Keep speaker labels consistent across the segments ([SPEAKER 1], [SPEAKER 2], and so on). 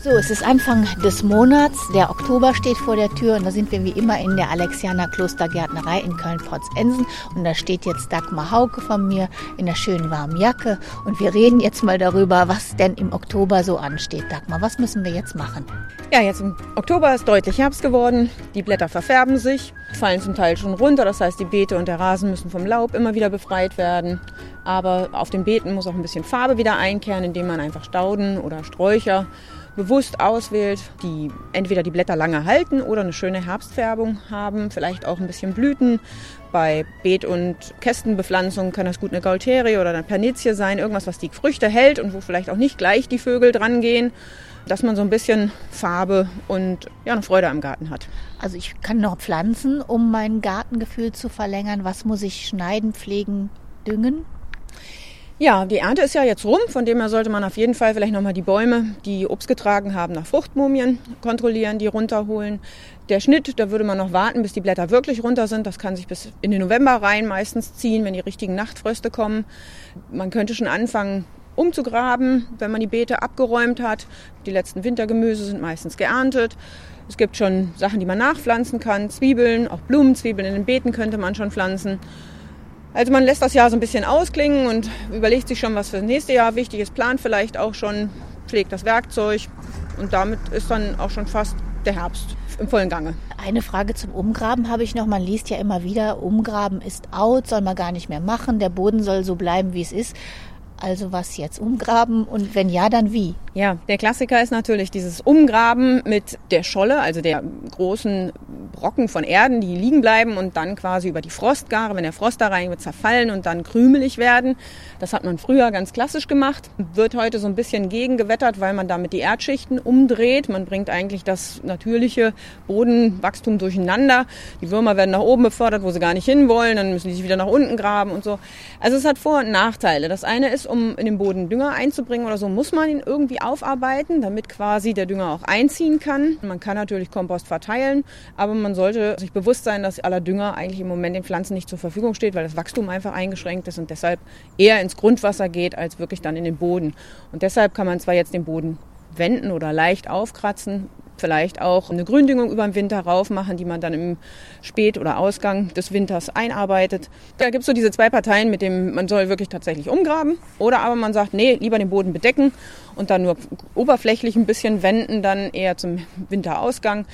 [SPEAKER 1] So, es ist Anfang des Monats, der Oktober steht vor der Tür und da sind wir wie immer in der Alexianer Klostergärtnerei in Köln-Potzensen und da steht jetzt Dagmar Hauke von mir in der schönen warmen Jacke und wir reden jetzt mal darüber, was denn im Oktober so ansteht. Dagmar, was müssen wir jetzt machen?
[SPEAKER 2] Ja, jetzt im Oktober ist deutlich Herbst geworden, die Blätter verfärben sich, fallen zum Teil schon runter, das heißt die Beete und der Rasen müssen vom Laub immer wieder befreit werden. Aber auf den Beeten muss auch ein bisschen Farbe wieder einkehren, indem man einfach Stauden oder Sträucher bewusst auswählt, die entweder die Blätter lange halten oder eine schöne Herbstfärbung haben, vielleicht auch ein bisschen Blüten. Bei Beet- und Kästenbepflanzung kann das gut eine Gaulterie oder eine Pernizie sein, irgendwas, was die Früchte hält und wo vielleicht auch nicht gleich die Vögel dran gehen, dass man so ein bisschen Farbe und ja, eine Freude am Garten hat.
[SPEAKER 1] Also ich kann noch pflanzen, um mein Gartengefühl zu verlängern. Was muss ich schneiden, pflegen, düngen?
[SPEAKER 2] Ja, die Ernte ist ja jetzt rum, von dem her sollte man auf jeden Fall vielleicht nochmal die Bäume, die Obst getragen haben, nach Fruchtmumien kontrollieren, die runterholen. Der Schnitt, da würde man noch warten, bis die Blätter wirklich runter sind. Das kann sich bis in den November rein meistens ziehen, wenn die richtigen Nachtfröste kommen. Man könnte schon anfangen, umzugraben, wenn man die Beete abgeräumt hat. Die letzten Wintergemüse sind meistens geerntet. Es gibt schon Sachen, die man nachpflanzen kann, Zwiebeln, auch Blumenzwiebeln in den Beeten könnte man schon pflanzen. Also man lässt das Jahr so ein bisschen ausklingen und überlegt sich schon, was für das nächste Jahr wichtig ist, plant vielleicht auch schon, pflegt das Werkzeug und damit ist dann auch schon fast der Herbst im vollen Gange.
[SPEAKER 1] Eine Frage zum Umgraben habe ich noch. Man liest ja immer wieder, Umgraben ist out, soll man gar nicht mehr machen, der Boden soll so bleiben, wie es ist. Also was jetzt umgraben und wenn ja, dann wie?
[SPEAKER 2] Ja, der Klassiker ist natürlich dieses Umgraben mit der Scholle, also der großen Brocken von Erden, die liegen bleiben und dann quasi über die Frostgare, wenn der Frost da rein wird, zerfallen und dann krümelig werden. Das hat man früher ganz klassisch gemacht, wird heute so ein bisschen gegengewettert, weil man damit die Erdschichten umdreht. Man bringt eigentlich das natürliche Bodenwachstum durcheinander. Die Würmer werden nach oben befördert, wo sie gar nicht hinwollen, dann müssen die sich wieder nach unten graben und so. Also es hat Vor- und Nachteile. Das eine ist, um in den Boden Dünger einzubringen oder so, muss man ihn irgendwie aufarbeiten, damit quasi der Dünger auch einziehen kann. Man kann natürlich Kompost verteilen, aber man sollte sich bewusst sein, dass aller Dünger eigentlich im Moment den Pflanzen nicht zur Verfügung steht, weil das Wachstum einfach eingeschränkt ist und deshalb eher ins Grundwasser geht, als wirklich dann in den Boden. Und deshalb kann man zwar jetzt den Boden wenden oder leicht aufkratzen, vielleicht auch eine Gründüngung über den Winter rauf machen, die man dann im Spät- oder Ausgang des Winters einarbeitet. Da gibt es so diese zwei Parteien, mit dem man soll wirklich tatsächlich umgraben oder aber man sagt, nee, lieber den Boden bedecken und dann nur oberflächlich ein bisschen wenden, dann eher zum Winterausgang.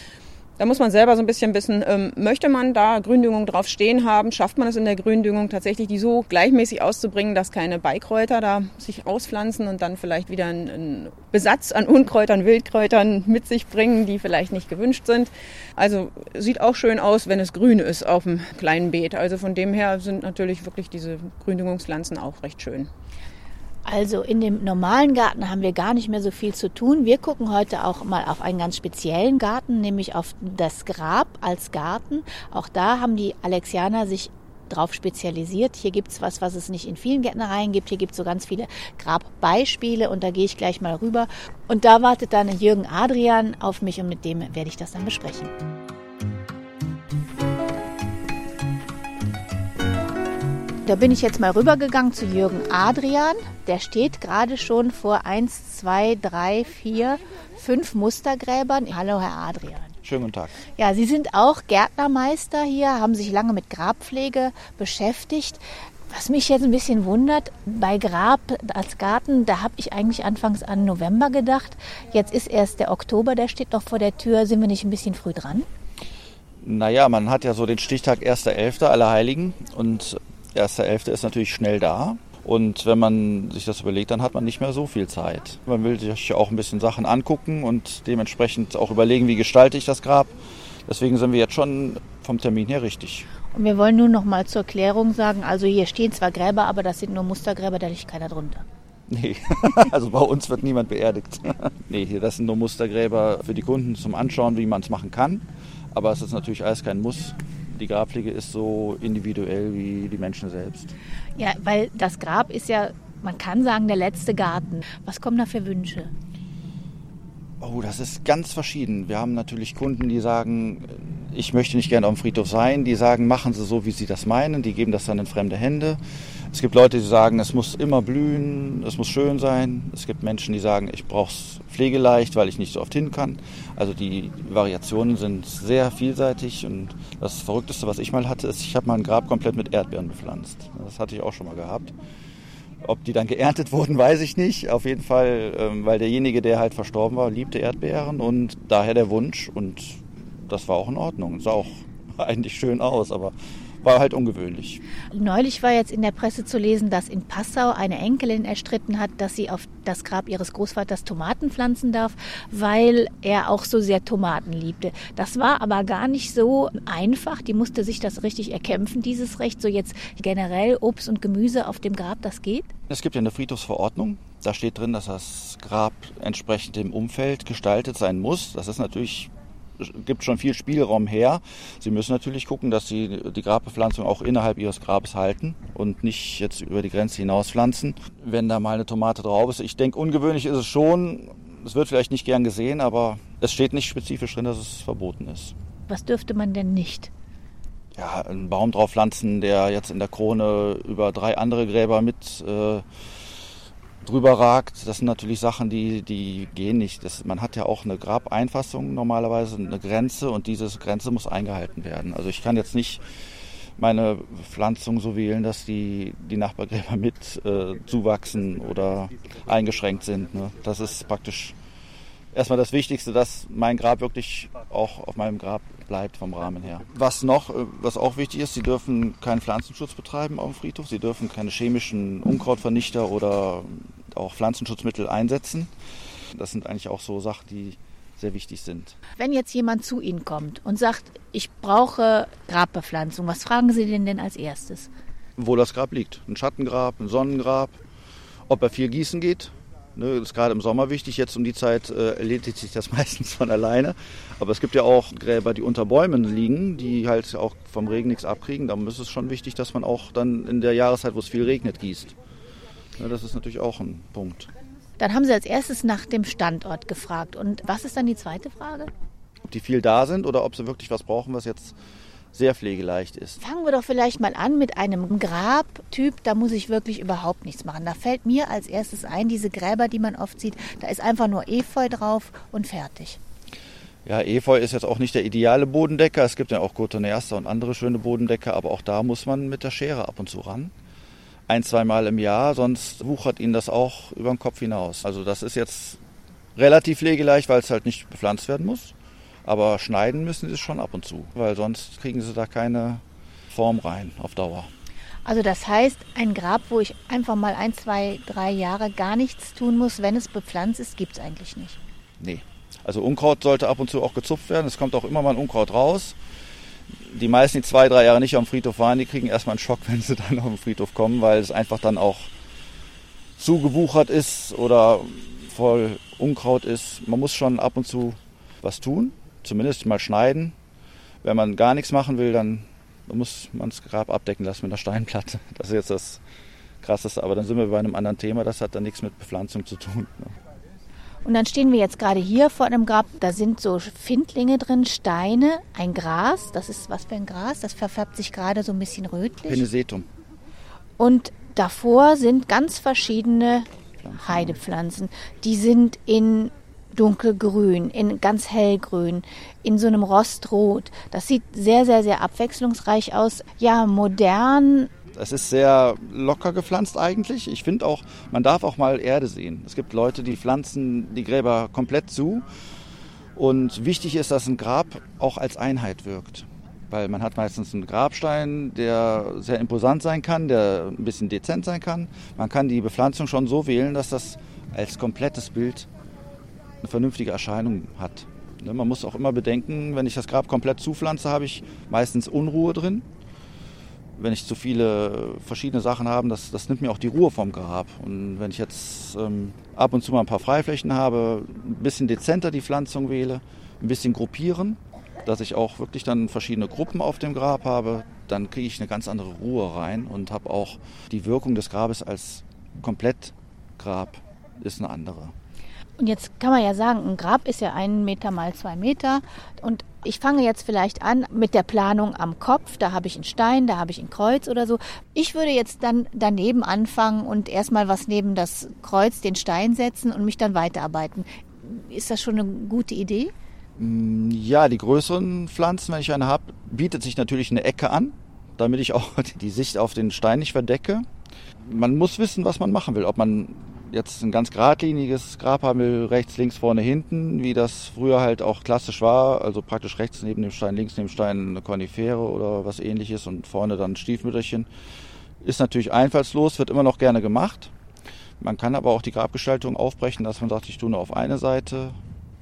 [SPEAKER 2] Da muss man selber so ein bisschen wissen, ähm, möchte man da Gründüngung drauf stehen haben, schafft man es in der Gründüngung tatsächlich, die so gleichmäßig auszubringen, dass keine Beikräuter da sich auspflanzen und dann vielleicht wieder einen, Besatz an Unkräutern, Wildkräutern mit sich bringen, die vielleicht nicht gewünscht sind. Also sieht auch schön aus, wenn es grün ist auf dem kleinen Beet. Also von dem her sind natürlich wirklich diese Gründüngungspflanzen auch recht schön.
[SPEAKER 1] Also in dem normalen Garten haben wir gar nicht mehr so viel zu tun. Wir gucken heute auch mal auf einen ganz speziellen Garten, nämlich auf das Grab als Garten. Auch da haben die Alexianer sich drauf spezialisiert. Hier gibt's was, was es nicht in vielen Gärtnereien gibt. Hier gibt's so ganz viele Grabbeispiele und da gehe ich gleich mal rüber. Und da wartet dann Jürgen Adrian auf mich und mit dem werde ich das dann besprechen. Da bin ich jetzt mal rübergegangen zu Jürgen Adrian. Der steht gerade schon vor 1, 2, 3, 4, 5 Mustergräbern. Hallo, Herr Adrian.
[SPEAKER 3] Schönen guten Tag.
[SPEAKER 1] Ja, Sie sind auch Gärtnermeister hier, haben sich lange mit Grabpflege beschäftigt. Was mich jetzt ein bisschen wundert, bei Grab als Garten, da habe ich eigentlich anfangs an November gedacht. Jetzt ist erst der Oktober, der steht noch vor der Tür. Sind wir nicht ein bisschen früh dran?
[SPEAKER 3] Naja, man hat ja so den Stichtag 1.11. Allerheiligen und 1.11. ist natürlich schnell da. Und wenn man sich das überlegt, dann hat man nicht mehr so viel Zeit. Man will sich auch ein bisschen Sachen angucken und dementsprechend auch überlegen, wie gestalte ich das Grab. Deswegen sind wir jetzt schon vom Termin her richtig.
[SPEAKER 1] Und wir wollen nun noch mal zur Klärung sagen, also hier stehen zwar Gräber, aber das sind nur Mustergräber, da liegt keiner drunter.
[SPEAKER 3] Nee, also bei uns wird niemand beerdigt. nee, hier, das sind nur Mustergräber für die Kunden zum Anschauen, wie man es machen kann. Aber es ist natürlich alles kein Muss. Die Grabpflege ist so individuell wie die Menschen selbst.
[SPEAKER 1] Ja, weil das Grab ist ja, man kann sagen, der letzte Garten. Was kommen da für Wünsche?
[SPEAKER 3] Oh, das ist ganz verschieden. Wir haben natürlich Kunden, die sagen, ich möchte nicht gerne auf dem Friedhof sein. Die sagen, machen Sie so, wie Sie das meinen. Die geben das dann in fremde Hände. Es gibt Leute, die sagen, es muss immer blühen, es muss schön sein. Es gibt Menschen, die sagen, ich brauche es pflegeleicht, weil ich nicht so oft hin kann. Also die Variationen sind sehr vielseitig und das Verrückteste, was ich mal hatte, ist, ich habe mal ein Grab komplett mit Erdbeeren bepflanzt. Das hatte ich auch schon mal gehabt. Ob die dann geerntet wurden, weiß ich nicht. Auf jeden Fall, ähm, weil derjenige, der halt verstorben war, liebte Erdbeeren und daher der Wunsch und das war auch in Ordnung. Sah auch eigentlich schön aus, aber war halt ungewöhnlich.
[SPEAKER 1] Neulich war jetzt in der Presse zu lesen, dass in Passau eine Enkelin erstritten hat, dass sie auf das Grab ihres Großvaters Tomaten pflanzen darf, weil er auch so sehr Tomaten liebte. Das war aber gar nicht so einfach. Die musste sich das richtig erkämpfen, dieses Recht. So jetzt generell Obst und Gemüse auf dem Grab, das geht?
[SPEAKER 3] Es gibt ja eine Friedhofsverordnung. Da steht drin, dass das Grab entsprechend dem Umfeld gestaltet sein muss. Das ist natürlich gibt schon viel Spielraum her. Sie müssen natürlich gucken, dass Sie die Grabbepflanzung auch innerhalb Ihres Grabes halten und nicht jetzt über die Grenze hinaus pflanzen. Wenn da mal eine Tomate drauf ist, ich denke, ungewöhnlich ist es schon. Es wird vielleicht nicht gern gesehen, aber es steht nicht spezifisch drin, dass es verboten ist.
[SPEAKER 1] Was dürfte man denn nicht?
[SPEAKER 3] Ja, einen Baum drauf pflanzen, der jetzt in der Krone über drei andere Gräber mit äh, drüber ragt. Das sind natürlich Sachen, die, die gehen nicht. Das, man hat ja auch eine Grabeinfassung normalerweise, eine Grenze und diese Grenze muss eingehalten werden. Also ich kann jetzt nicht meine Pflanzung so wählen, dass die, die Nachbargräber mit äh, zuwachsen oder eingeschränkt sind. Ne? Das ist praktisch erstmal das Wichtigste, dass mein Grab wirklich auch auf meinem Grab bleibt vom Rahmen her. Was noch, äh, was auch wichtig ist, sie dürfen keinen Pflanzenschutz betreiben auf dem Friedhof, sie dürfen keine chemischen Unkrautvernichter oder auch Pflanzenschutzmittel einsetzen. Das sind eigentlich auch so Sachen, die sehr wichtig sind.
[SPEAKER 1] Wenn jetzt jemand zu Ihnen kommt und sagt, ich brauche Grabbepflanzung, was fragen Sie denn denn als erstes?
[SPEAKER 3] Wo das Grab liegt. Ein Schattengrab, ein Sonnengrab, ob er viel gießen geht, Ne, das ist gerade im Sommer wichtig. Jetzt um die Zeit äh, erledigt sich das meistens von alleine. Aber es gibt ja auch Gräber, die unter Bäumen liegen, die halt auch vom Regen nichts abkriegen. Da ist es schon wichtig, dass man auch dann in der Jahreszeit, wo es viel regnet, gießt. Ja, das ist natürlich auch ein Punkt.
[SPEAKER 1] Dann haben Sie als erstes nach dem Standort gefragt. Und was ist dann die zweite Frage?
[SPEAKER 3] Ob die viel da sind oder ob sie wirklich was brauchen, was jetzt sehr pflegeleicht ist.
[SPEAKER 1] Fangen wir doch vielleicht mal an mit einem Grabtyp, da muss ich wirklich überhaupt nichts machen. Da fällt mir als erstes ein, diese Gräber, die man oft sieht, da ist einfach nur Efeu drauf und fertig.
[SPEAKER 3] Ja, Efeu ist jetzt auch nicht der ideale Bodendecker. Es gibt ja auch Cotoneaster und andere schöne Bodendecker, aber auch da muss man mit der Schere ab und zu ran. Ein, zweimal im Jahr, sonst wuchert ihnen das auch über den Kopf hinaus. Also das ist jetzt relativ pflegeleicht, weil es halt nicht bepflanzt werden muss. Aber schneiden müssen sie es schon ab und zu, weil sonst kriegen sie da keine Form rein auf Dauer.
[SPEAKER 1] Also das heißt, ein Grab, wo ich einfach mal ein, zwei, drei Jahre gar nichts tun muss, wenn es bepflanzt ist, gibt es eigentlich nicht.
[SPEAKER 3] Nee. Also Unkraut sollte ab und zu auch gezupft werden. Es kommt auch immer mal ein Unkraut raus. Die meisten, die zwei, drei Jahre nicht am Friedhof waren, die kriegen erstmal einen Schock, wenn sie dann auf den Friedhof kommen, weil es einfach dann auch zugewuchert ist oder voll Unkraut ist. Man muss schon ab und zu was tun zumindest mal schneiden. Wenn man gar nichts machen will, dann muss man das Grab abdecken lassen mit einer Steinplatte. Das ist jetzt das Krasseste. Aber dann sind wir bei einem anderen Thema. Das hat dann nichts mit Bepflanzung zu tun. Ne?
[SPEAKER 1] Und dann stehen wir jetzt gerade hier vor einem Grab. Da sind so Findlinge drin, Steine, ein Gras. Das ist was für ein Gras? Das verfärbt sich gerade so ein bisschen rötlich.
[SPEAKER 3] Penisetum.
[SPEAKER 1] Und davor sind ganz verschiedene Heidepflanzen. Die sind in dunkelgrün, in ganz hellgrün, in so einem Rostrot. Das sieht sehr, sehr, sehr abwechslungsreich aus. Ja, modern.
[SPEAKER 3] Es ist sehr locker gepflanzt eigentlich. Ich finde auch, man darf auch mal Erde sehen. Es gibt Leute, die pflanzen die Gräber komplett zu. Und wichtig ist, dass ein Grab auch als Einheit wirkt. Weil man hat meistens einen Grabstein, der sehr imposant sein kann, der ein bisschen dezent sein kann. Man kann die Bepflanzung schon so wählen, dass das als komplettes Bild eine vernünftige Erscheinung hat. Ne, man muss auch immer bedenken, wenn ich das Grab komplett zupflanze, habe ich meistens Unruhe drin. Wenn ich zu viele verschiedene Sachen habe, das, das nimmt mir auch die Ruhe vom Grab. Und wenn ich jetzt ähm, ab und zu mal ein paar Freiflächen habe, ein bisschen dezenter die Pflanzung wähle, ein bisschen gruppieren, dass ich auch wirklich dann verschiedene Gruppen auf dem Grab habe, dann kriege ich eine ganz andere Ruhe rein und habe auch die Wirkung des Grabes als Komplettgrab ist eine andere.
[SPEAKER 1] Und jetzt kann man ja sagen, ein Grab ist ja ein Meter mal zwei Meter. Und ich fange jetzt vielleicht an mit der Planung am Kopf. Da habe ich einen Stein, da habe ich ein Kreuz oder so. Ich würde jetzt dann daneben anfangen und erstmal was neben das Kreuz, den Stein setzen und mich dann weiterarbeiten. Ist das schon eine gute Idee?
[SPEAKER 3] Mm, ja, die größeren Pflanzen, wenn ich eine habe, bietet sich natürlich eine Ecke an, damit ich auch die Sicht auf den Stein nicht verdecke. Man muss wissen, was man machen will. Ob man jetzt ein ganz geradliniges Grab haben will, rechts, links, vorne, hinten, wie das früher halt auch klassisch war, also praktisch rechts neben dem Stein, links neben dem Stein eine Konifere oder was ähnliches und vorne dann ein Stiefmütterchen, ist natürlich einfallslos, wird immer noch gerne gemacht. Man kann aber auch die Grabgestaltung aufbrechen, dass man sagt, ich tue nur auf eine Seite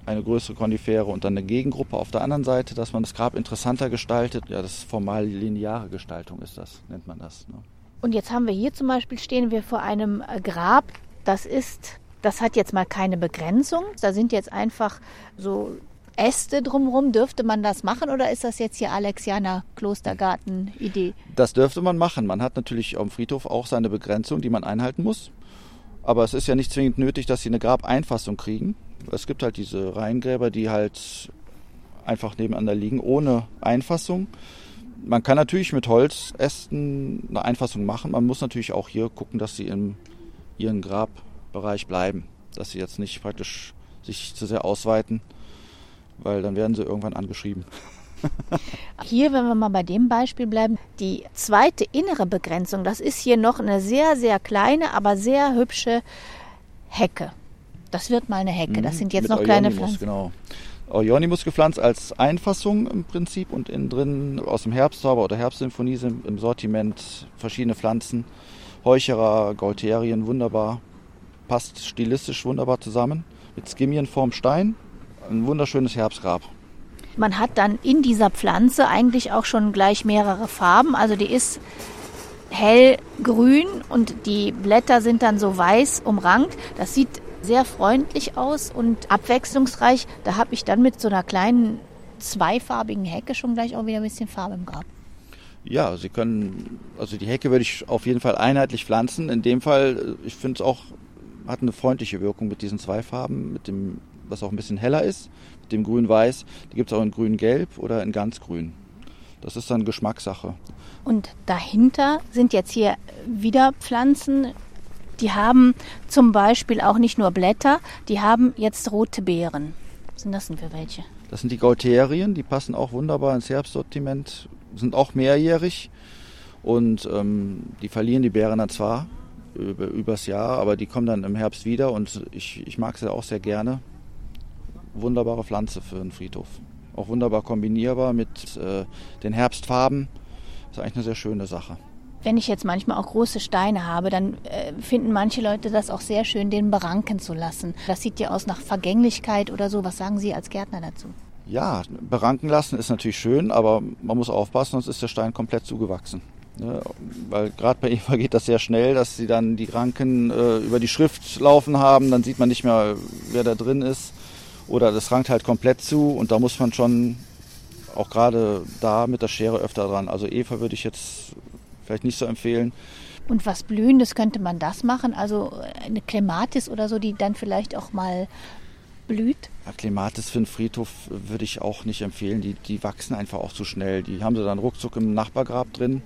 [SPEAKER 3] eine größere Konifere und dann eine Gegengruppe auf der anderen Seite, dass man das Grab interessanter gestaltet. Ja, das formal lineare Gestaltung ist das, nennt man das. Ne?
[SPEAKER 1] Und jetzt haben wir hier zum Beispiel, stehen wir vor einem Grab, das ist, das hat jetzt mal keine Begrenzung. Da sind jetzt einfach so Äste drumherum. Dürfte man das machen oder ist das jetzt hier Alexianer Klostergarten-Idee?
[SPEAKER 3] Das dürfte man machen. Man hat natürlich am Friedhof auch seine Begrenzung, die man einhalten muss. Aber es ist ja nicht zwingend nötig, dass sie eine Grabeinfassung kriegen. Es gibt halt diese Reihengräber, die halt einfach nebeneinander liegen, ohne Einfassung. Man kann natürlich mit Holzästen eine Einfassung machen. Man muss natürlich auch hier gucken, dass sie im ihren Grabbereich bleiben, dass sie jetzt nicht praktisch sich zu sehr ausweiten, weil dann werden sie irgendwann angeschrieben.
[SPEAKER 1] Hier, wenn wir mal bei dem Beispiel bleiben, die zweite innere Begrenzung, das ist hier noch eine sehr, sehr kleine, aber sehr hübsche Hecke. Das wird mal eine Hecke. Das mhm, sind jetzt noch kleine Pflanzen.
[SPEAKER 3] Genau. Euonymus gepflanzt als Einfassung im Prinzip und innen drin aus dem Herbstzauber oder Herbstsymphonie sind im Sortiment verschiedene Pflanzen Heucherer, Gaulterien, wunderbar. Passt stilistisch wunderbar zusammen. Mit Skimien vorm Stein. Ein wunderschönes Herbstgrab.
[SPEAKER 1] Man hat dann in dieser Pflanze eigentlich auch schon gleich mehrere Farben. Also die ist hellgrün und die Blätter sind dann so weiß umrankt. Das sieht sehr freundlich aus und abwechslungsreich. Da habe ich dann mit so einer kleinen zweifarbigen Hecke schon gleich auch wieder ein bisschen Farbe im Grab.
[SPEAKER 3] Ja, Sie können, also die Hecke würde ich auf jeden Fall einheitlich pflanzen. In dem Fall, ich finde es auch, hat eine freundliche Wirkung mit diesen zwei Farben, mit dem, was auch ein bisschen heller ist, mit dem grün-weiß. Die gibt es auch in grün-gelb oder in ganz grün. Das ist dann Geschmackssache.
[SPEAKER 1] Und dahinter sind jetzt hier wieder Pflanzen, die haben zum Beispiel auch nicht nur Blätter, die haben jetzt rote Beeren. Was sind das denn für welche?
[SPEAKER 3] Das sind die Gauterien, die passen auch wunderbar ins Herbstsortiment sind auch mehrjährig und ähm, die verlieren die dann zwar über, übers Jahr, aber die kommen dann im Herbst wieder und ich, ich mag sie auch sehr gerne. Wunderbare Pflanze für einen Friedhof. Auch wunderbar kombinierbar mit äh, den Herbstfarben. Ist eigentlich eine sehr schöne Sache.
[SPEAKER 1] Wenn ich jetzt manchmal auch große Steine habe, dann äh, finden manche Leute das auch sehr schön, den beranken zu lassen. Das sieht ja aus nach Vergänglichkeit oder so. Was sagen Sie als Gärtner dazu?
[SPEAKER 3] Ja, beranken lassen ist natürlich schön, aber man muss aufpassen, sonst ist der Stein komplett zugewachsen. Ne? Weil gerade bei Eva geht das sehr schnell, dass sie dann die Ranken äh, über die Schrift laufen haben, dann sieht man nicht mehr, wer da drin ist. Oder das rankt halt komplett zu und da muss man schon auch gerade da mit der Schere öfter dran. Also Eva würde ich jetzt vielleicht nicht so empfehlen.
[SPEAKER 1] Und was Blühendes könnte man das machen? Also eine Klematis oder so, die dann vielleicht auch mal blüht?
[SPEAKER 3] Ja, für einen Friedhof würde ich auch nicht empfehlen. Die, die wachsen einfach auch zu schnell. Die haben sie dann ruckzuck im Nachbargrab drin.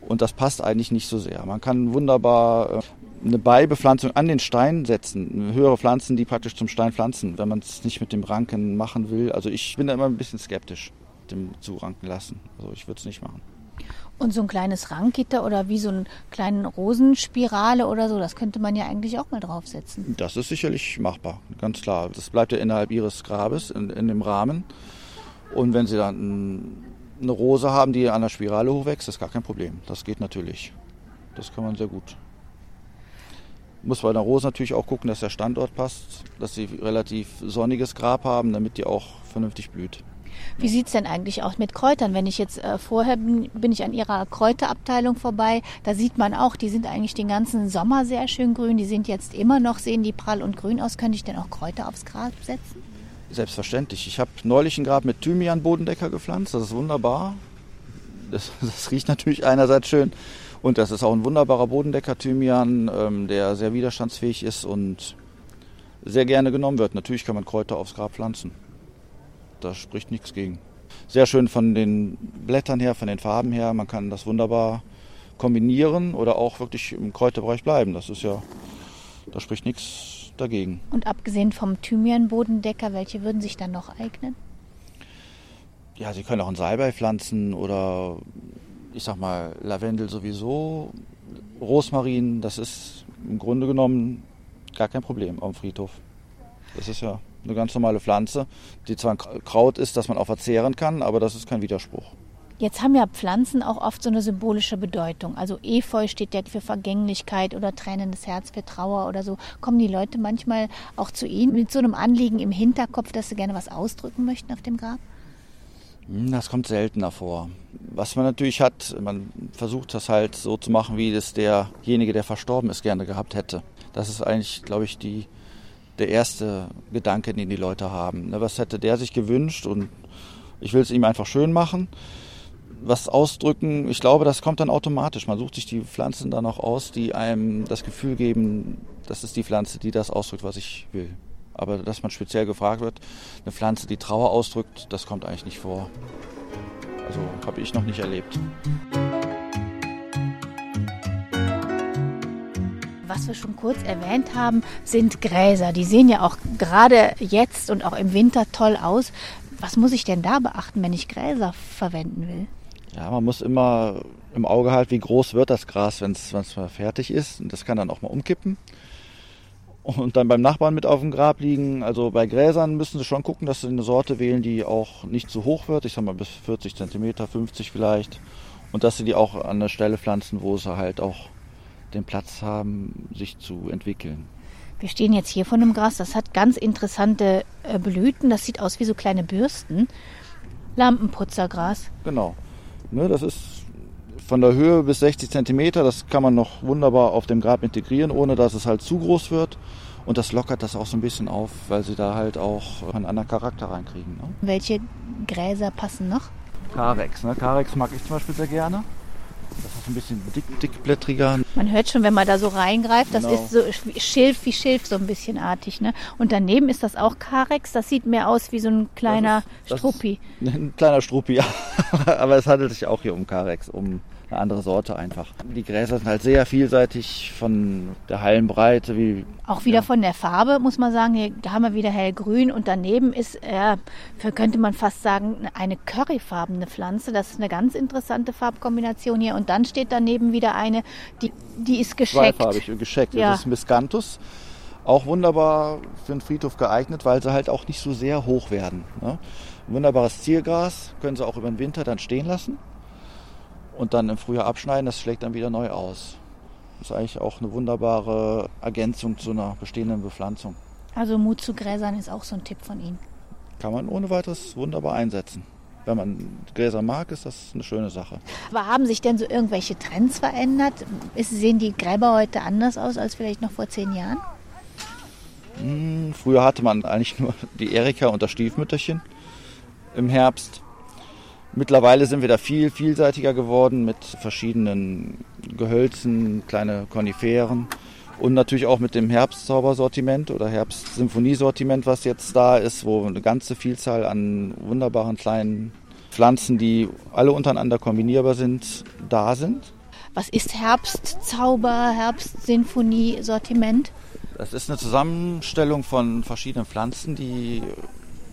[SPEAKER 3] Und das passt eigentlich nicht so sehr. Man kann wunderbar äh, eine Beibepflanzung an den Stein setzen. Höhere Pflanzen, die praktisch zum Stein pflanzen, wenn man es nicht mit dem Ranken machen will. Also ich bin da immer ein bisschen skeptisch, dem zu ranken lassen. Also ich würde es nicht machen.
[SPEAKER 1] Und so ein kleines Ranggitter oder wie so eine kleine Rosenspirale oder so, das könnte man ja eigentlich auch mal draufsetzen.
[SPEAKER 3] Das ist sicherlich machbar, ganz klar. Das bleibt ja innerhalb ihres Grabes, in, in dem Rahmen. Und wenn sie dann eine Rose haben, die an der Spirale hochwächst, ist gar kein Problem. Das geht natürlich. Das kann man sehr gut. Muss bei der Rose natürlich auch gucken, dass der Standort passt, dass sie relativ sonniges Grab haben, damit die auch vernünftig blüht.
[SPEAKER 1] Wie sieht es denn eigentlich aus mit Kräutern? Wenn ich jetzt äh, vorher bin, bin ich an ihrer Kräuterabteilung vorbei, da sieht man auch, die sind eigentlich den ganzen Sommer sehr schön grün. Die sind jetzt immer noch, sehen die prall und grün aus. Könnte ich denn auch Kräuter aufs Grab setzen?
[SPEAKER 3] Selbstverständlich. Ich habe neulich ein Grab mit Thymian-Bodendecker gepflanzt. Das ist wunderbar. Das, das, riecht natürlich einerseits schön. Und das ist auch ein wunderbarer Bodendecker Thymian, ähm, der sehr widerstandsfähig ist und sehr gerne genommen wird. Natürlich kann man Kräuter aufs Grab pflanzen. Da spricht nichts gegen. Sehr schön von den Blättern her, von den Farben her. Man kann das wunderbar kombinieren oder auch wirklich im Kräuterbereich bleiben. Das ist ja, da spricht nichts dagegen.
[SPEAKER 1] Und abgesehen vom Thymian-Bodendecker, welche würden sich dann noch eignen?
[SPEAKER 3] Ja, Sie können auch einen Salbei pflanzen oder ich sag mal Lavendel sowieso. Rosmarin, das ist im Grunde genommen gar kein Problem am Friedhof. Das ist ja eine ganz normale Pflanze, die zwar ein Kraut ist, das man auch verzehren kann, aber das ist kein Widerspruch.
[SPEAKER 1] Jetzt haben ja Pflanzen auch oft so eine symbolische Bedeutung. Also Efeu steht ja für Vergänglichkeit oder tränendes Herz für Trauer oder so. Kommen die Leute manchmal auch zu Ihnen mit so einem Anliegen im Hinterkopf, dass sie gerne was ausdrücken möchten auf dem Grab?
[SPEAKER 3] Hm, das kommt seltener vor. Was man natürlich hat, man versucht das halt so zu machen, wie das derjenige, der verstorben ist, gerne gehabt hätte. Das ist eigentlich, glaube ich, die, der erste Gedanke, den die Leute haben. Ne, was hätte der sich gewünscht? Und ich will es ihm einfach schön machen. Was ausdrücken, ich glaube, das kommt dann automatisch. Man sucht sich die Pflanzen dann auch aus, die einem das Gefühl geben, das ist die Pflanze, die das ausdrückt, was ich will. Aber dass man speziell gefragt wird, eine Pflanze, die Trauer ausdrückt, das kommt eigentlich nicht vor. Also habe ich noch nicht erlebt.
[SPEAKER 1] Was wir schon kurz erwähnt haben, sind Gräser. Die sehen ja auch gerade jetzt und auch im Winter toll aus. Was muss ich denn da beachten, wenn ich Gräser verwenden will?
[SPEAKER 3] Ja, man muss immer im Auge halten, wie groß wird das Gras, wenn es mal fertig ist. Und das kann dann auch mal umkippen und dann beim Nachbarn mit auf dem Grab liegen. Also bei Gräsern müssen Sie schon gucken, dass Sie eine Sorte wählen, die auch nicht zu hoch wird. Ich sag mal bis 40 cm, 50 vielleicht. Und dass Sie die auch an der Stelle pflanzen, wo sie halt auch den Platz haben, sich zu entwickeln.
[SPEAKER 1] Wir stehen jetzt hier vor einem Gras, das hat ganz interessante äh, Blüten. Das sieht aus wie so kleine Bürsten. Lampenputzergras.
[SPEAKER 3] Genau. Ne, das ist von der Höhe bis 60 cm. Das kann man noch wunderbar auf dem Grab integrieren, ohne dass es halt zu groß wird. Und das lockert das auch so ein bisschen auf, weil sie da halt auch einen anderen Charakter reinkriegen. Ne?
[SPEAKER 1] Welche Gräser passen noch?
[SPEAKER 3] Carex. Ne? Carex mag ich zum Beispiel sehr gerne. Das ist ein bisschen dick, dickblättriger.
[SPEAKER 1] Man hört schon, wenn man da so reingreift, das genau. ist so Schilf wie Schilf, so ein bisschen artig. Ne? Und daneben ist das auch Carex. Das sieht mehr aus wie so ein kleiner das ist, das Struppi.
[SPEAKER 3] Ein kleiner Struppi, ja. Aber es handelt sich auch hier um Carex, um eine andere Sorte einfach. Die Gräser sind halt sehr vielseitig von der Hallenbreite. Wie,
[SPEAKER 1] Auch wieder ja. von der Farbe, muss man sagen. Hier haben wir wieder hellgrün und daneben ist, äh, könnte man fast sagen, eine curryfarbene Pflanze. Das ist eine ganz interessante Farbkombination hier. Und dann steht daneben wieder eine, die, die ist gescheckt.
[SPEAKER 3] Zweifarbig, gescheckt. Ja. Das ist Miscanthus. Auch wunderbar für den Friedhof geeignet, weil sie halt auch nicht so sehr hoch werden. Ne? Wunderbares Ziergras, können sie auch über den Winter dann stehen lassen und dann im Frühjahr abschneiden, das schlägt dann wieder neu aus. Das ist eigentlich auch eine wunderbare Ergänzung zu einer bestehenden Bepflanzung.
[SPEAKER 1] Also Mut zu Gräsern ist auch so ein Tipp von Ihnen.
[SPEAKER 3] Kann man ohne weiteres wunderbar einsetzen. Wenn man Gräser mag, ist das eine schöne Sache.
[SPEAKER 1] Aber haben sich denn so irgendwelche Trends verändert? Ist, sehen die Gräber heute anders aus als vielleicht noch vor zehn Jahren?
[SPEAKER 3] Hm, früher hatte man eigentlich nur die Erika und das Stiefmütterchen im Herbst. Mittlerweile sind wir da viel vielseitiger geworden mit verschiedenen Gehölzen, kleine Koniferen und natürlich auch mit dem Herbstzaubersortiment oder Herbstsymphoniesortiment, was jetzt da ist, wo eine ganze Vielzahl an wunderbaren kleinen Pflanzen, die alle untereinander kombinierbar sind, da sind.
[SPEAKER 1] Was ist Herbstzauber, Herbstsinfonie-Sortiment?
[SPEAKER 3] Das ist eine Zusammenstellung von verschiedenen Pflanzen, die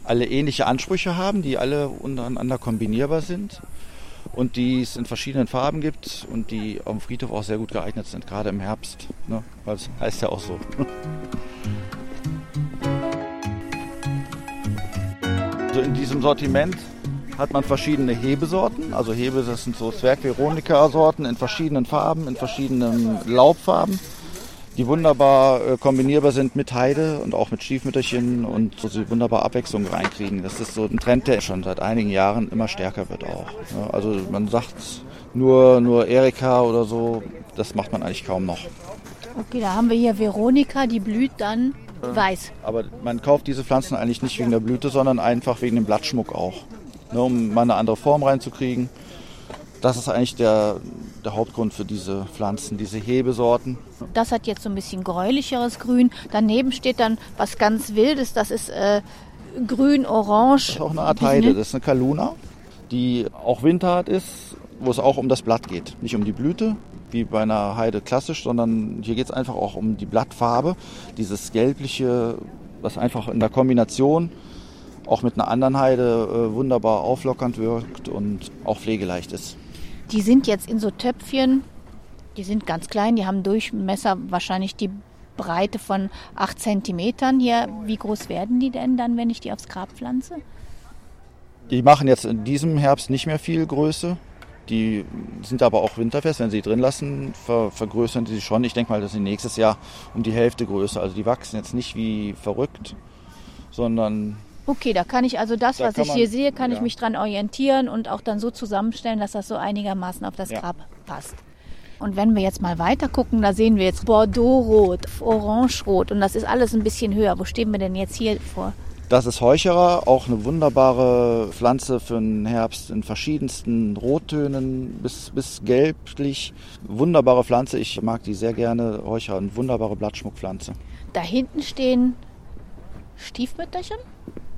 [SPEAKER 3] alle ähnliche Ansprüche haben, die alle untereinander kombinierbar sind und die es in verschiedenen Farben gibt und die dem Friedhof auch sehr gut geeignet sind, gerade im Herbst. Ne? Es heißt ja auch so. Also in diesem Sortiment hat man verschiedene Hebesorten. Also Hebe, das sind so Zwerg-Veronika-Sorten in verschiedenen Farben, in verschiedenen Laubfarben die wunderbar äh, kombinierbar sind mit Heide und auch mit Stiefmütterchen und so sie wunderbar Abwechslung reinkriegen. Das ist so ein Trend, der schon seit einigen Jahren immer stärker wird auch. Ja, also man sagt nur, nur Erika oder so, das macht man eigentlich kaum noch.
[SPEAKER 1] Okay, da haben wir hier Veronika, die blüht dann weiß.
[SPEAKER 3] Aber man kauft diese Pflanzen eigentlich nicht wegen der Blüte, sondern einfach wegen dem Blattschmuck auch. Ne, um mal eine andere Form reinzukriegen. Das ist eigentlich der, der Hauptgrund für diese Pflanzen, diese Hebesorten.
[SPEAKER 1] Das hat jetzt so ein bisschen gräulicheres Grün. Daneben steht dann was ganz Wildes, das ist äh, grün-orange.
[SPEAKER 3] Das ist auch eine Art Heide, das ist eine Kaluna, die auch winterhart ist, wo es auch um das Blatt geht. Nicht um die Blüte, wie bei einer Heide klassisch, sondern hier geht es einfach auch um die Blattfarbe, dieses gelbliche, was einfach in der Kombination auch mit einer anderen Heide äh, wunderbar auflockernd wirkt und auch pflegeleicht ist.
[SPEAKER 1] Die sind jetzt in so Töpfchen, die sind ganz klein, die haben Durchmesser wahrscheinlich die Breite von 8 cm hier. Wie groß werden die denn dann, wenn ich die aufs Grab pflanze?
[SPEAKER 3] Die machen jetzt in diesem Herbst nicht mehr viel Größe. Die sind aber auch winterfest. Wenn sie drin lassen, ver vergrößern sie schon. Ich denke mal, dass sie nächstes Jahr um die Hälfte größer. Also die wachsen jetzt nicht wie verrückt, sondern
[SPEAKER 1] Okay, da kann ich also das,
[SPEAKER 3] Da
[SPEAKER 1] was ich hier
[SPEAKER 3] man-
[SPEAKER 1] sehe, kann ich
[SPEAKER 3] ja.
[SPEAKER 1] mich dran orientieren und auch dann so zusammenstellen, dass das so einigermaßen auf das
[SPEAKER 3] Ja.
[SPEAKER 1] Grab passt. Und wenn wir jetzt mal weiter gucken, da sehen wir jetzt Bordeaux-Rot, Orange-Rot und das ist alles ein bisschen höher. Wo stehen wir denn jetzt hier vor?
[SPEAKER 3] Das ist Heucherer, auch eine wunderbare Pflanze für den Herbst in verschiedensten Rottönen bis, bis gelblich. Wunderbare Pflanze, ich mag die sehr gerne. Heucherer, eine wunderbare Blattschmuckpflanze.
[SPEAKER 1] Da hinten stehen Stiefmütterchen.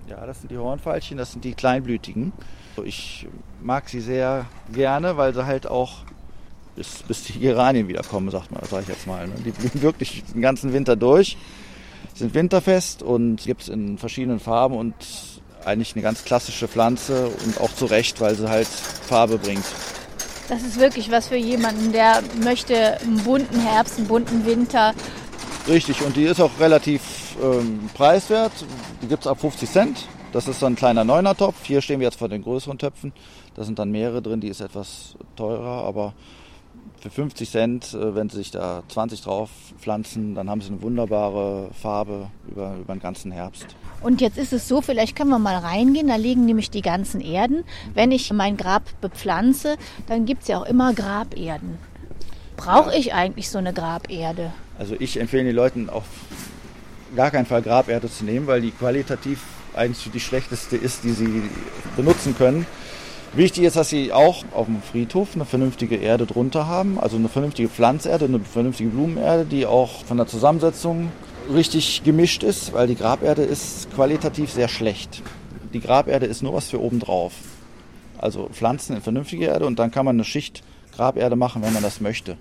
[SPEAKER 3] Ja, das sind die Hornfeilchen, das sind die kleinblütigen. Ich mag sie sehr gerne, weil sie halt auch bis, bis die Geranien wiederkommen, sagt man, sag ich jetzt mal. ne? Die blühen wirklich den ganzen Winter durch, sind winterfest und gibt es in verschiedenen Farben und eigentlich eine ganz klassische Pflanze und auch zu Recht, weil sie halt Farbe bringt.
[SPEAKER 1] Das ist wirklich was für jemanden, der möchte einen bunten Herbst, einen bunten Winter.
[SPEAKER 3] Richtig, und die ist auch relativ ähm, preiswert. Die gibt es ab 50 Cent. Das ist so ein kleiner Neuner-Topf. Hier stehen wir jetzt vor den größeren Töpfen. Da sind dann mehrere drin, die ist etwas teurer, aber für 50 Cent, äh, wenn Sie sich da 20 drauf pflanzen, dann haben Sie eine wunderbare Farbe über, über den ganzen Herbst.
[SPEAKER 1] Und jetzt ist es so, vielleicht können wir mal reingehen, da liegen nämlich die ganzen Erden. Wenn ich mein Grab bepflanze, dann gibt es ja auch immer Graberden. Brauche ich eigentlich so eine Graberde?
[SPEAKER 3] Also ich empfehle den Leuten auf gar keinen Fall Graberde zu nehmen, weil die qualitativ eigentlich die schlechteste ist, die sie benutzen können. Wichtig ist, dass sie auch auf dem Friedhof eine vernünftige Erde drunter haben, also eine vernünftige Pflanzerde, eine vernünftige Blumenerde, die auch von der Zusammensetzung richtig gemischt ist, weil die Graberde ist qualitativ sehr schlecht. Die Graberde ist nur was für obendrauf. Also Pflanzen in vernünftige Erde und dann kann man eine Schicht Graberde machen, wenn man das möchte.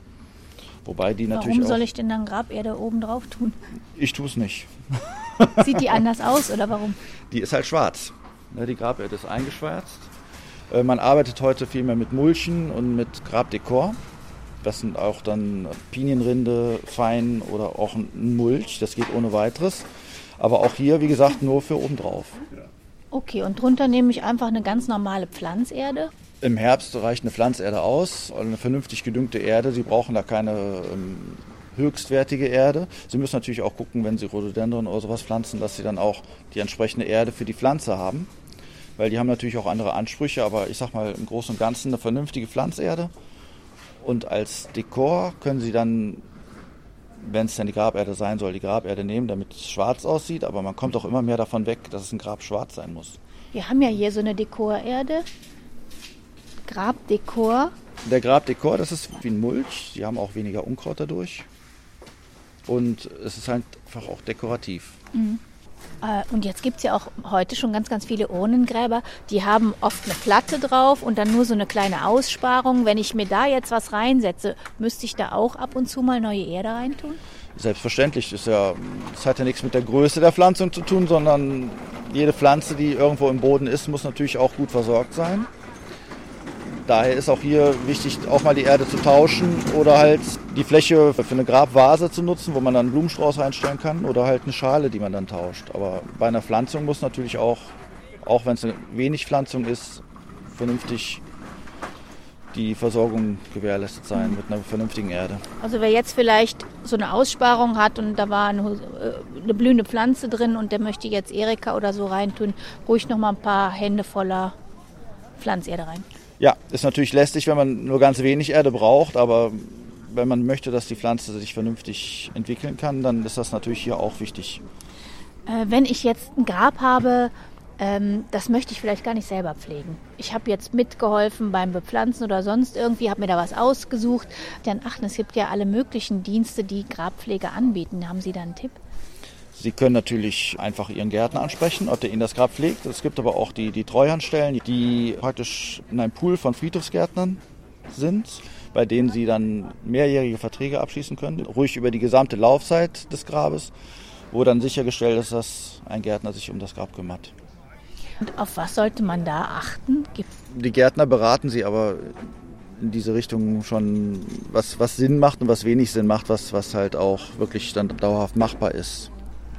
[SPEAKER 3] Wobei die natürlich
[SPEAKER 1] Warum soll
[SPEAKER 3] auch,
[SPEAKER 1] ich denn dann Graberde oben drauf tun?
[SPEAKER 3] ich tue es nicht.
[SPEAKER 1] Sieht die anders aus oder warum?
[SPEAKER 3] Die ist halt schwarz. Ne, Die Graberde ist eingeschwärzt. Äh, Man arbeitet heute viel mehr mit Mulchen und mit Grabdekor. Das sind auch dann Pinienrinde, Fein oder auch ein Mulch. Das geht ohne weiteres. Aber auch hier, wie gesagt, nur für obendrauf.
[SPEAKER 1] Okay, und drunter nehme ich einfach eine ganz normale Pflanzerde.
[SPEAKER 3] Im Herbst reicht eine Pflanzerde aus, eine vernünftig gedüngte Erde. Sie brauchen da keine ähm, höchstwertige Erde. Sie müssen natürlich auch gucken, wenn Sie Rhododendron oder sowas pflanzen, dass Sie dann auch die entsprechende Erde für die Pflanze haben. Weil die haben natürlich auch andere Ansprüche, aber ich sag mal im Großen und Ganzen eine vernünftige Pflanzerde. Und als Dekor können Sie dann, wenn es dann die Graberde sein soll, die Graberde nehmen, damit es schwarz aussieht. Aber man kommt auch immer mehr davon weg, dass es ein Grab schwarz sein muss.
[SPEAKER 1] Wir haben ja hier so eine Dekorerde. Grabdekor.
[SPEAKER 3] Der Grabdekor, das ist wie ein Mulch. Die haben auch weniger Unkraut dadurch. Und es ist halt einfach auch dekorativ.
[SPEAKER 1] Äh, Und jetzt gibt es ja auch heute schon ganz, ganz viele Urnengräber. Die haben oft eine Platte drauf und dann nur so eine kleine Aussparung. Wenn ich mir da jetzt was reinsetze, müsste ich da auch ab und zu mal neue Erde reintun?
[SPEAKER 3] Selbstverständlich. Ist ja, das hat ja nichts mit der Größe der Pflanzung zu tun, sondern jede Pflanze, die irgendwo im Boden ist, muss natürlich auch gut versorgt sein. Daher ist auch hier wichtig, auch mal die Erde zu tauschen oder halt die Fläche für eine Grabvase zu nutzen, wo man dann einen Blumenstrauß reinstellen kann oder halt eine Schale, die man dann tauscht. Aber bei einer Pflanzung muss natürlich auch, auch wenn es eine wenig Pflanzung ist, vernünftig die Versorgung gewährleistet sein mit einer vernünftigen Erde.
[SPEAKER 1] Also wer jetzt vielleicht so eine Aussparung hat und da war eine, äh, eine blühende Pflanze drin und der möchte jetzt Erika oder so reintun, ruhig noch mal ein paar Hände voller Pflanzerde rein.
[SPEAKER 3] Ja, ist natürlich lästig, wenn man nur ganz wenig Erde braucht, aber wenn man möchte, dass die Pflanze sich vernünftig entwickeln kann, dann ist das natürlich hier auch wichtig.
[SPEAKER 1] Äh, wenn ich jetzt ein Grab habe, ähm, das möchte ich vielleicht gar nicht selber pflegen. Ich habe jetzt mitgeholfen beim Bepflanzen oder sonst irgendwie, habe mir da was ausgesucht. Dann achten, es gibt ja alle möglichen Dienste, die Grabpflege anbieten. Haben Sie da einen Tipp?
[SPEAKER 3] Sie können natürlich einfach Ihren Gärtner ansprechen, ob der Ihnen das Grab pflegt. Es gibt aber auch die, die Treuhandstellen, die praktisch in einem Pool von Friedhofsgärtnern sind, bei denen Sie dann mehrjährige Verträge abschließen können, ruhig über die gesamte Laufzeit des Grabes, wo dann sichergestellt ist, dass ein Gärtner sich um das Grab kümmert.
[SPEAKER 1] Und auf was sollte man da achten? Gibt
[SPEAKER 3] Die Gärtner beraten Sie aber in diese Richtung schon, was, was Sinn macht und was wenig Sinn macht, was, was halt auch wirklich dann dauerhaft machbar ist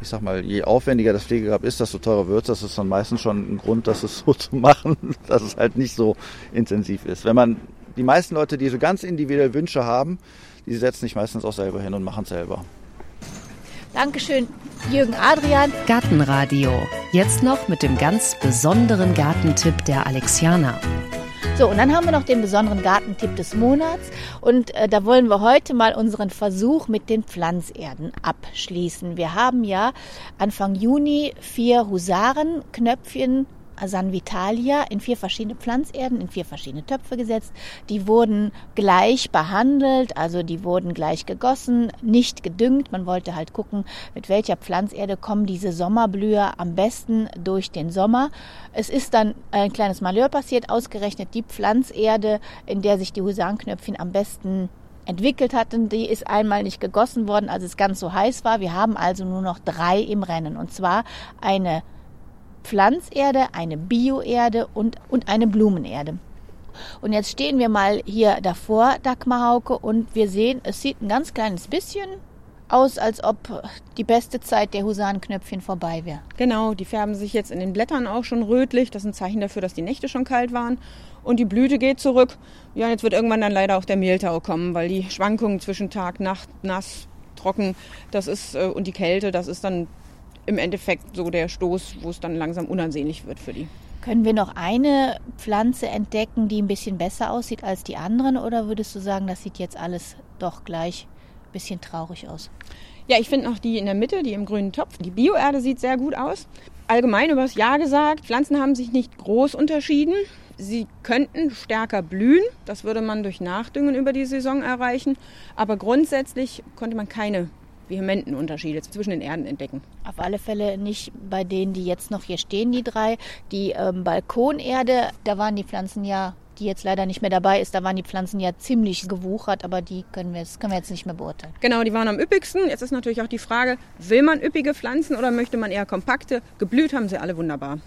[SPEAKER 3] ich sag mal, je aufwendiger das Pflegegrab ist, desto teurer wird es. Das ist dann meistens schon ein Grund, das so zu machen, dass es halt nicht so intensiv ist. Wenn man die meisten Leute, die so ganz individuelle Wünsche haben, die setzen sich meistens auch selber hin und machen es selber.
[SPEAKER 1] Dankeschön, Jürgen Adrian.
[SPEAKER 4] Gartenradio. Jetzt noch mit dem ganz besonderen Gartentipp der Alexianer.
[SPEAKER 1] So, und dann haben wir noch den besonderen Gartentipp des Monats. Und äh, da wollen wir heute mal unseren Versuch mit den Pflanzerden abschließen. Wir haben ja Anfang Juni vier Husarenknöpfchen San Vitalia in vier verschiedene Pflanzerden, in vier verschiedene Töpfe gesetzt. Die wurden gleich behandelt, also die wurden gleich gegossen, nicht gedüngt. Man wollte halt gucken, mit welcher Pflanzerde kommen diese Sommerblüher am besten durch den Sommer. Es ist dann ein kleines Malheur passiert, ausgerechnet die Pflanzerde, in der sich die Husarenknöpfchen am besten entwickelt hatten, die ist einmal nicht gegossen worden, als es ganz so heiß war. Wir haben also nur noch drei im Rennen. Und zwar eine Pflanzerde, eine Bioerde und, und eine Blumenerde. Und jetzt stehen wir mal hier davor, Dagmar Hauke, und wir sehen, es sieht ein ganz kleines bisschen aus, als ob die beste Zeit der Husarenknöpfchen vorbei wäre.
[SPEAKER 2] Genau, die färben sich jetzt in den Blättern auch schon rötlich. Das ist ein Zeichen dafür, dass die Nächte schon kalt waren. Und die Blüte geht zurück. Ja, jetzt wird irgendwann dann leider auch der Mehltau kommen, weil die Schwankungen zwischen Tag, Nacht, nass, trocken, das ist, äh, und die Kälte, das ist dann im Endeffekt so der Stoß, wo es dann langsam unansehnlich wird für die.
[SPEAKER 1] Können wir noch eine Pflanze entdecken, die ein bisschen besser aussieht als die anderen? Oder würdest du sagen, das sieht jetzt alles doch gleich ein bisschen traurig aus?
[SPEAKER 2] Ja, ich finde noch die in der Mitte, die im grünen Topf. Die Bioerde sieht sehr gut aus. Allgemein über das Jahr gesagt, Pflanzen haben sich nicht groß unterschieden. Sie könnten stärker blühen, das würde man durch Nachdüngen über die Saison erreichen. Aber grundsätzlich konnte man keine vehementen Unterschiede zwischen den Erden entdecken.
[SPEAKER 1] Auf alle Fälle nicht bei denen, die jetzt noch hier stehen, die drei. Die ähm, Balkonerde, da waren die Pflanzen ja die jetzt leider nicht mehr dabei ist, da waren die Pflanzen ja ziemlich gewuchert, aber die können wir, jetzt, können wir jetzt nicht mehr beurteilen.
[SPEAKER 2] Genau, die waren am üppigsten. Jetzt ist natürlich auch die Frage, will man üppige Pflanzen oder möchte man eher kompakte? Geblüht haben sie alle wunderbar.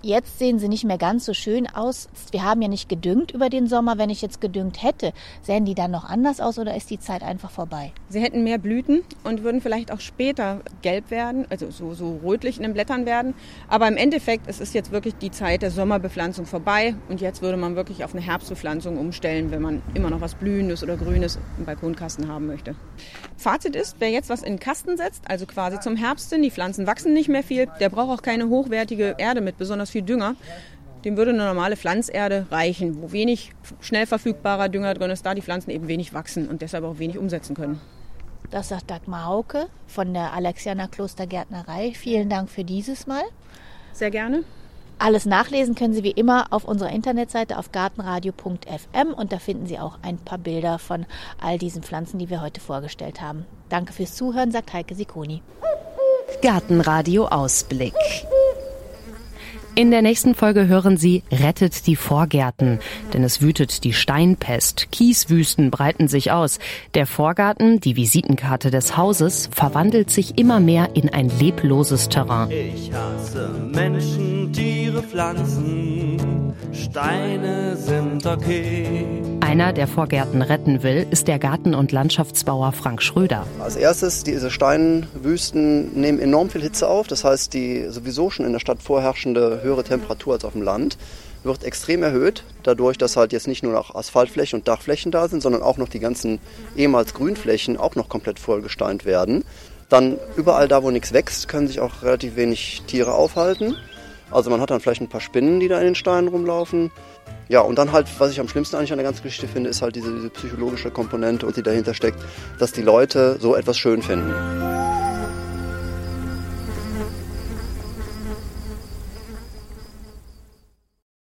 [SPEAKER 1] Jetzt sehen sie nicht mehr ganz so schön aus. Wir haben ja nicht gedüngt über den Sommer. Wenn ich jetzt gedüngt hätte, sähen die dann noch anders aus oder ist die Zeit einfach vorbei?
[SPEAKER 2] Sie hätten mehr Blüten und würden vielleicht auch später gelb werden, also so, so rötlich in den Blättern werden. Aber im Endeffekt, es ist jetzt wirklich die Zeit der Sommerbepflanzung vorbei und jetzt würde man wirklich auf eine Herbstbepflanzung umstellen, wenn man immer noch was Blühendes oder Grünes im Balkonkasten haben möchte. Fazit ist, wer jetzt was in den Kasten setzt, also quasi zum Herbst hin, die Pflanzen wachsen nicht mehr viel, der braucht auch keine hochwertige Erde mit besonders viel Dünger. Dem würde eine normale Pflanzerde reichen, wo wenig schnell verfügbarer Dünger drin ist, da die Pflanzen eben wenig wachsen und deshalb auch wenig umsetzen können.
[SPEAKER 1] Das sagt Dagmar Hauke von der Alexianer Klostergärtnerei. Vielen Dank für dieses Mal.
[SPEAKER 2] Sehr gerne.
[SPEAKER 1] Alles nachlesen können Sie wie immer auf unserer Internetseite auf gartenradio.fm und da finden Sie auch ein paar Bilder von all diesen Pflanzen, die wir heute vorgestellt haben. Danke fürs Zuhören, sagt Heike Sikoni.
[SPEAKER 4] Gartenradio Ausblick. In der nächsten Folge hören Sie Rettet die Vorgärten, denn es wütet die Steinpest. Kieswüsten breiten sich aus. Der Vorgarten, die Visitenkarte des Hauses, verwandelt sich immer mehr in ein lebloses Terrain.
[SPEAKER 5] Ich hasse Menschen, Tiere, Pflanzen. Steine sind okay.
[SPEAKER 4] Einer, der Vorgärten retten will, ist der Garten- und Landschaftsbauer Frank Schröder.
[SPEAKER 6] Als erstes, diese Steinwüsten nehmen enorm viel Hitze auf. Das heißt, die sowieso schon in der Stadt vorherrschende höhere Temperatur als auf dem Land wird extrem erhöht, dadurch, dass halt jetzt nicht nur noch Asphaltflächen und Dachflächen da sind, sondern auch noch die ganzen ehemals Grünflächen auch noch komplett vollgesteint werden. Dann überall da, wo nichts wächst, können sich auch relativ wenig Tiere aufhalten. Also man hat dann vielleicht ein paar Spinnen, die da in den Steinen rumlaufen. Ja, und dann halt, was ich am schlimmsten eigentlich an der ganzen Geschichte finde, ist halt diese, diese psychologische Komponente, die dahinter steckt, dass die Leute so etwas schön finden.